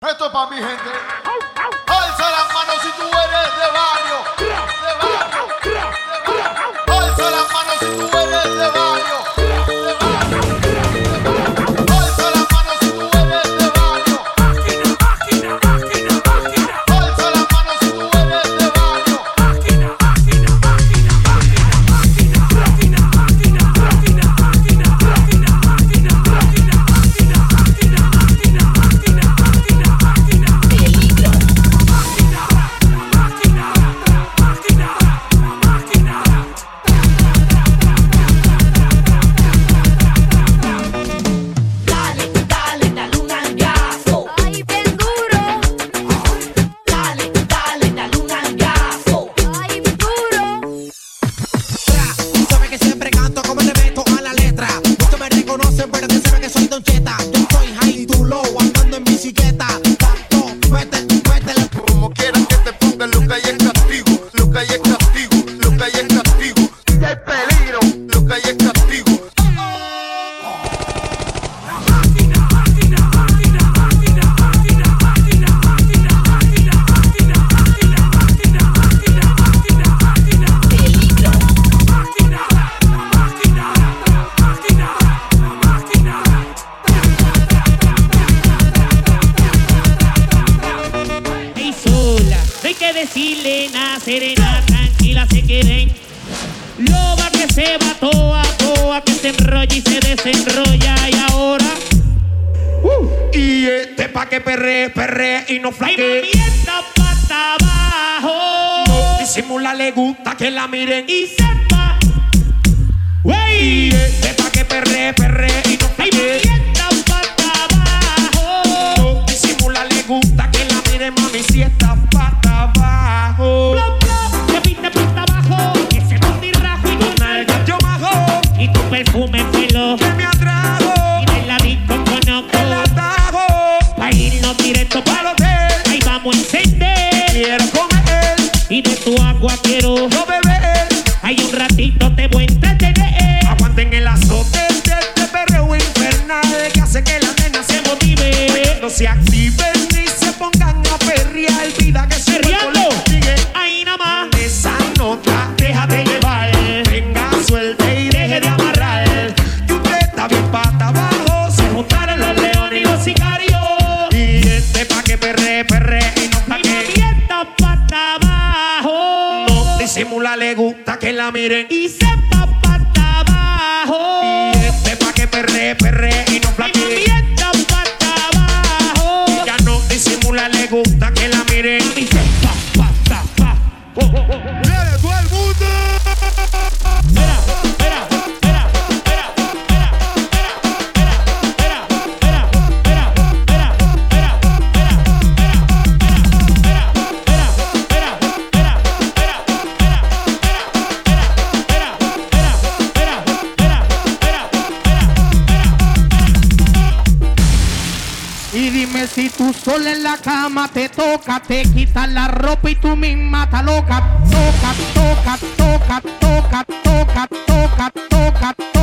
Esto es para mi gente. Y este pa' que perre, perre y no flaque. Y pata abajo. No disimula, le gusta que la miren. Y sepa. Wey. Y este pa' que perre, perre y no flaque. miren. Y se Y dime si tú sola en la cama te toca, te quitas la ropa y tú misma te loca. Toca, toca, toca, toca, toca, toca, toca. toca.